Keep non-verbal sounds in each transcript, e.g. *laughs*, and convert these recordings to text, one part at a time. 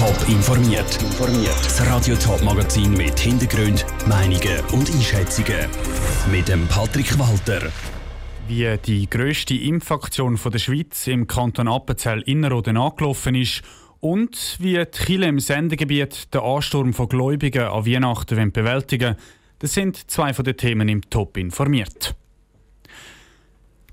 Top informiert. Das Radio Top Magazin mit Hintergrund, Meinungen und Einschätzungen mit dem Patrick Walter. Wie die grösste Impfaktion der Schweiz im Kanton Appenzell Innerrhoden angelaufen ist und wie die Chile im Sendegebiet den Ansturm von Gläubigen an Weihnachten bewältigen das sind zwei von den Themen im Top informiert.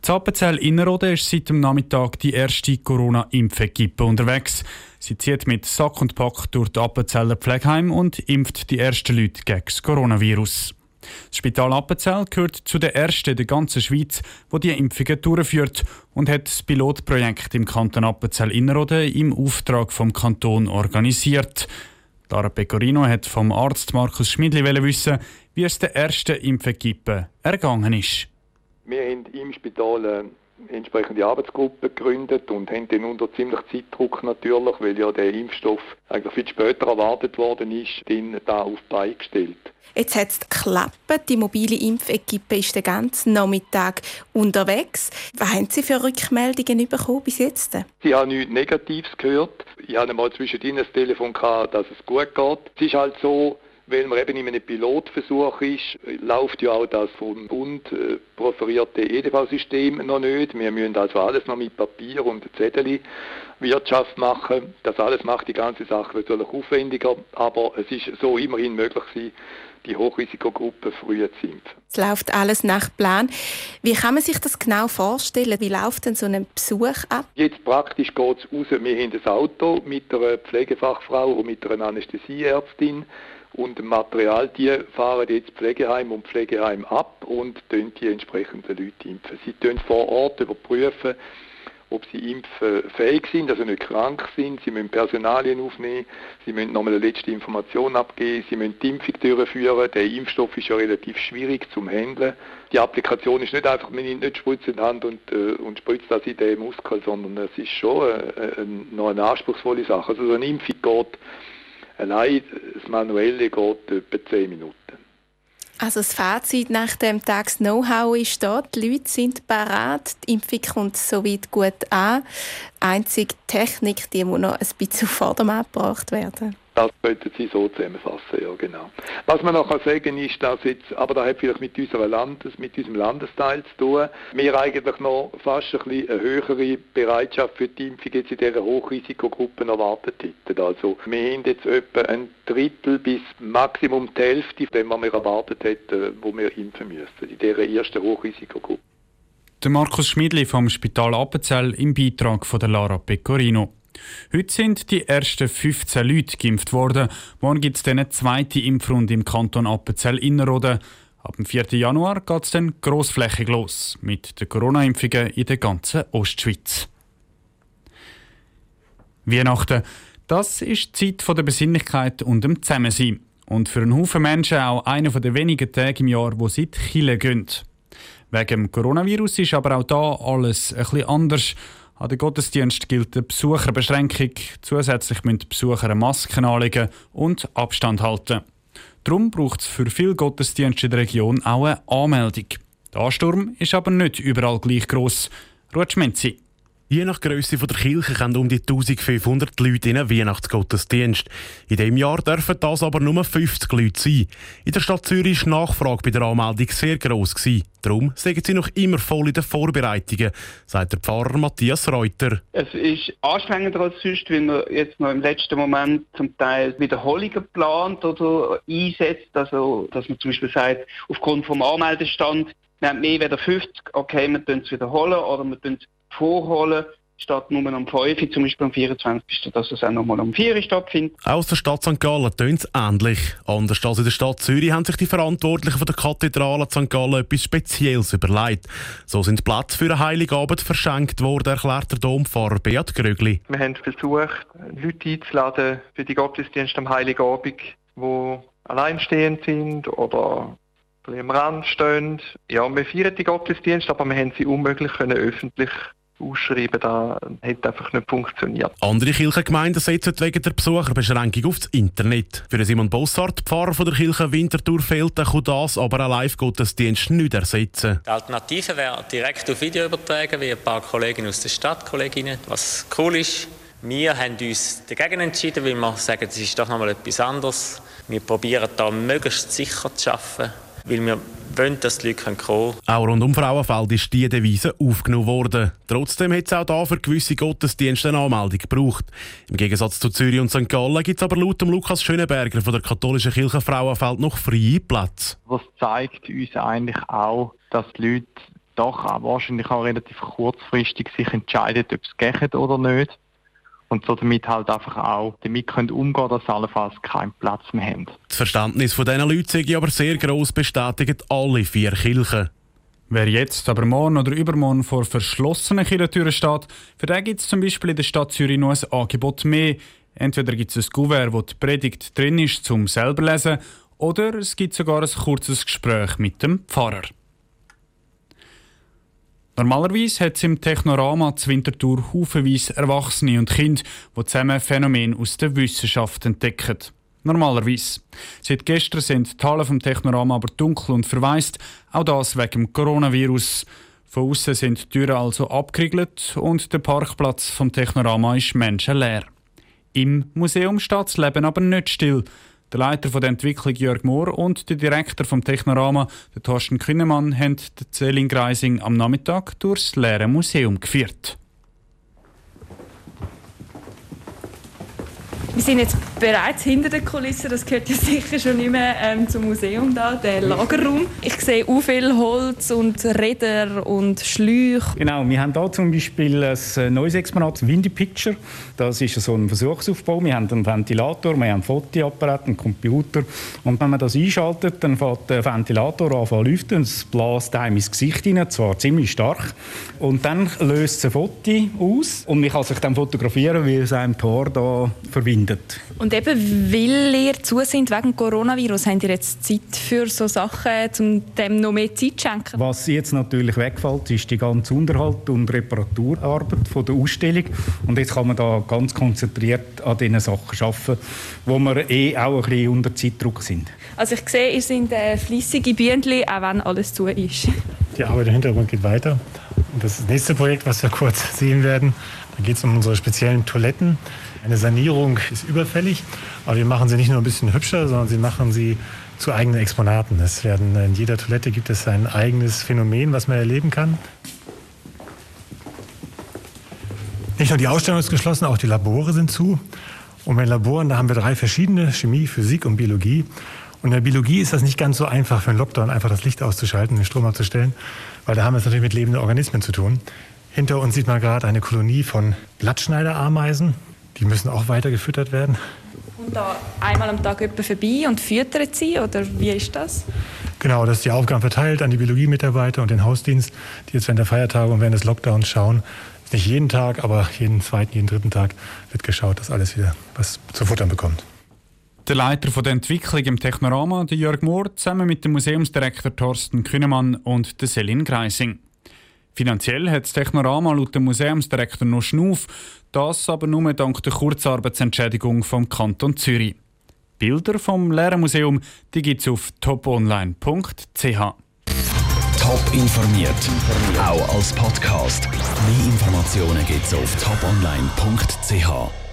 Zappenzell Innerrhoden ist seit dem Nachmittag die erste Corona-Impfequipe unterwegs. Sie zieht mit Sack und Pack durch die Appenzeller Pflegeheim und impft die ersten Leute gegen das Coronavirus. Das Spital Appenzell gehört zu den ersten der ganzen Schweiz, wo die Impfungen durchführt und hat das Pilotprojekt im Kanton Appenzell Innerrhoden im Auftrag vom Kanton organisiert. Lara Pecorino hat vom Arzt Markus Schmidli wissen, wie es der ersten Impfequipe ergangen ist. Wir haben im Spital eine entsprechende Arbeitsgruppe gegründet und haben dann unter ziemlich Zeitdruck natürlich, weil ja der Impfstoff eigentlich viel später erwartet worden ist, den da auf die Beine gestellt. Jetzt hat es geklappt. Die mobile Impfequipe ist den ganzen Nachmittag unterwegs. Was haben Sie für Rückmeldungen bekommen bis jetzt? Ich habe nichts Negatives gehört. Ich hatte mal zwischen Ihnen das Telefon gehabt, dass es gut geht. Es ist halt so, weil man eben in einem Pilotversuch ist, läuft ja auch das vom Bund äh, proferierte EDV-System noch nicht. Wir müssen also alles noch mit Papier und Zettel Wirtschaft machen. Das alles macht die ganze Sache natürlich aufwendiger, aber es ist so immerhin möglich gewesen, die Hochrisikogruppe früher zu impfen. Es läuft alles nach Plan. Wie kann man sich das genau vorstellen? Wie läuft denn so ein Besuch ab? Jetzt praktisch geht es raus. Wir haben ein Auto mit einer Pflegefachfrau und mit einer Anästhesieärztin und dem Material, die fahren jetzt Pflegeheim und Pflegeheim ab und die entsprechenden Leute impfen. Sie tun vor Ort überprüfen, ob sie impffähig sind, also nicht krank sind. Sie müssen Personalien aufnehmen, sie müssen nochmal eine letzte Information abgeben, sie müssen die Impfung durchführen. Der Impfstoff ist ja relativ schwierig zum Handeln. Die Applikation ist nicht einfach, man nimmt nicht Spritze in die Hand und, äh, und spritzt das in den Muskel, sondern es ist schon äh, äh, noch eine anspruchsvolle Sache. Also so eine Impfung geht Allein das Manuelle geht etwa 10 Minuten. Also das Fazit nach dem Tag, Know-how ist da, die Leute sind parat, die Impfung kommt soweit gut an. Einzige Technik, die muss noch ein bisschen auf Vordermann gebracht werden. Das könnten Sie so zusammenfassen, ja genau. Was man noch sagen ist, dass jetzt, aber das hat vielleicht mit, unserer Landes, mit unserem Landesteil zu tun, wir eigentlich noch fast ein bisschen eine höhere Bereitschaft für die Impfung jetzt in dieser Hochrisikogruppen erwartet hätten. Also wir haben jetzt etwa ein Drittel bis Maximum die Hälfte, von wir erwartet hätten, wo wir impfen müssen, in dieser ersten Hochrisikogruppe. Der Markus Schmidli vom Spital Appenzell im Beitrag von der Lara Pecorino. Heute sind die ersten 15 Leute geimpft worden. Morgen gibt es eine zweite Impfrunde im Kanton Appenzell-Innerrhoden. Ab dem 4. Januar geht es dann grossflächig los mit den Corona-Impfungen in der ganzen Ostschweiz. Weihnachten, das ist die Zeit der Besinnlichkeit und dem Zusammensein. Und für einen Haufen Menschen auch einer der wenigen Tage im Jahr, wo sie die Kirche gehen. Wegen dem Coronavirus ist aber auch da alles bisschen anders. An den Gottesdienst gilt eine Besucherbeschränkung. Zusätzlich müssen die Besucher Masken anlegen und Abstand halten. Darum braucht es für viele Gottesdienste in der Region auch eine Anmeldung. Der Ansturm ist aber nicht überall gleich gross. Rutschmenzi. Je nach Größe der Kirche kommen um die 1500 Leute in einen Weihnachtsgottesdienst. In diesem Jahr dürfen das aber nur 50 Leute sein. In der Stadt Zürich war die Nachfrage bei der Anmeldung sehr gross. Darum sagen sie noch immer voll in den Vorbereitungen, sagt der Pfarrer Matthias Reuter. Es ist anstrengender als sonst, weil man jetzt noch im letzten Moment zum Teil Wiederholungen plant oder einsetzt. Also, dass man zum Beispiel sagt, aufgrund vom Anmeldestand, wir haben mehr als 50, okay, wir tun es wiederholen oder wir tun es vorholen, statt nur am 5, zum Beispiel am 24., dass es auch nochmal am 4 stattfindet. Aus der Stadt St. Gallen tönt es ähnlich. Anders als in der Stadt Zürich haben sich die Verantwortlichen von der Kathedrale St. Gallen etwas Spezielles überlegt. So sind Plätze für einen Heiligabend verschenkt worden, erklärt der Dompfarrer Beat Grögli. Wir haben versucht, Leute einzuladen für die Gottesdienste am Heiligabend, die alleinstehend sind oder am Rand stehen. Ja, wir feiern die Gottesdienste, aber wir haben sie unmöglich können öffentlich ausschreiben, das hat einfach nicht funktioniert. Andere Kirchengemeinden setzen wegen der Besucherbeschränkung aufs Internet. Für Simon Bossart, Pfarrer von der Kirche Winterthur, fehlt kann das aber ein Live-Gottesdienst nicht ersetzen. Die Alternative wäre direkt auf Video übertragen, wie ein paar Kolleginnen aus der Stadt, Kolleginnen. Was cool ist, Wir haben uns dagegen entschieden, weil wir sagen, es ist doch nochmal etwas anderes. Wir probieren da möglichst sicher zu arbeiten, weil wir wollen, dass die Leute kommen können. Auch rund um Frauenfeld ist diese Devise aufgenommen worden. Trotzdem hat es auch da für gewisse Gottesdienste eine Anmeldung gebraucht. Im Gegensatz zu Zürich und St. Gallen gibt es aber laut Lukas Schöneberger von der katholischen Kirche Frauenfeld noch freie Plätze. Das zeigt uns eigentlich auch, dass die Leute doch auch wahrscheinlich auch relativ kurzfristig sich entscheiden, ob es geht oder nicht und so damit halt einfach auch damit können umgehen, dass sie allenfalls keinen Platz mehr haben. Das Verständnis von diesen Leuten sei aber sehr gross bestätigt alle vier Kirchen. Wer jetzt aber morgen oder übermorgen vor verschlossenen Kirchentüren steht, für den gibt es zum Beispiel in der Stadt Zürich noch ein Angebot mehr. Entweder gibt es ein Kuvert, wo die Predigt drin ist, zum selber lesen, oder es gibt sogar ein kurzes Gespräch mit dem Pfarrer. Normalerweise hat es im Technorama zu Winterthur haufenweise Erwachsene und Kinder, die zusammen Phänomene aus der Wissenschaft entdecken. Normalerweise. Seit gestern sind die Hallen vom Technorama aber dunkel und verwaist, auch das wegen dem Coronavirus. Von außen sind die Türen also abgeriegelt und der Parkplatz vom Technorama ist menschenleer. Im Museum steht das Leben aber nicht still. Der Leiter der Entwicklung Jörg Mohr und der Direktor vom Technorama, der Thorsten Künnemann, haben den Celine Greising am Nachmittag durchs leere Museum geführt. Wir sind jetzt bereits hinter der Kulisse, das gehört ja sicher schon nicht mehr ähm, zum Museum da, der Lagerraum. Ich sehe auch viel Holz und Räder und Schläuche. Genau, wir haben hier zum Beispiel ein äh, neues Exponat, Windy Picture. Das ist so ein Versuchsaufbau. Wir haben einen Ventilator, wir haben einen Fotoapparat, einen Computer. Und wenn man das einschaltet, dann fängt der Ventilator an zu lüften und es bläst einem ins Gesicht hinein, zwar ziemlich stark. Und dann löst es ein Foto aus und man kann sich dann fotografieren, wie es einem Tor da verbindet findet. Und eben, weil ihr zu sind wegen Coronavirus, habt ihr jetzt Zeit für so Sachen, um dem noch mehr Zeit zu schenken? Was jetzt natürlich wegfällt, ist die ganze Unterhalt- und Reparaturarbeit von der Ausstellung. Und jetzt kann man da ganz konzentriert an diesen Sachen arbeiten, wo wir eh auch ein bisschen unter Zeitdruck sind. Also ich sehe, ihr seid äh, fleissige Bienen, auch wenn alles zu ist. Die Arbeit im Hintergrund geht weiter. Das nächste Projekt, was wir *laughs* kurz sehen werden, da geht es um unsere speziellen Toiletten. Eine Sanierung ist überfällig, aber wir machen sie nicht nur ein bisschen hübscher, sondern sie machen sie zu eigenen Exponaten. Es werden, in jeder Toilette gibt es ein eigenes Phänomen, was man erleben kann. Nicht nur die Ausstellung ist geschlossen, auch die Labore sind zu. Und bei den Laboren, da haben wir drei verschiedene, Chemie, Physik und Biologie. Und in der Biologie ist das nicht ganz so einfach für einen Lockdown, einfach das Licht auszuschalten, den Strom abzustellen, weil da haben wir es natürlich mit lebenden Organismen zu tun. Hinter uns sieht man gerade eine Kolonie von Blattschneiderameisen. Die müssen auch weiter gefüttert werden. Und da einmal am Tag jemand vorbei und füttert sie, oder wie ist das? Genau, das ist die Aufgaben verteilt an die Biologiemitarbeiter und den Hausdienst, die jetzt während der Feiertage und während des Lockdowns schauen. Nicht jeden Tag, aber jeden zweiten, jeden dritten Tag wird geschaut, dass alles wieder was zu futtern bekommt. Der Leiter der Entwicklung im Technorama, der Jörg Mohr, zusammen mit dem Museumsdirektor Thorsten Kühnemann und der Selin Greising. Finanziell hat das Technorama laut dem Museumsdirektor noch Schnuff, das aber nur dank der Kurzarbeitsentschädigung vom Kanton Zürich. Bilder vom Lehrermuseum gibt es auf toponline.ch. Top informiert, auch als Podcast. Mehr Informationen gibt es auf toponline.ch.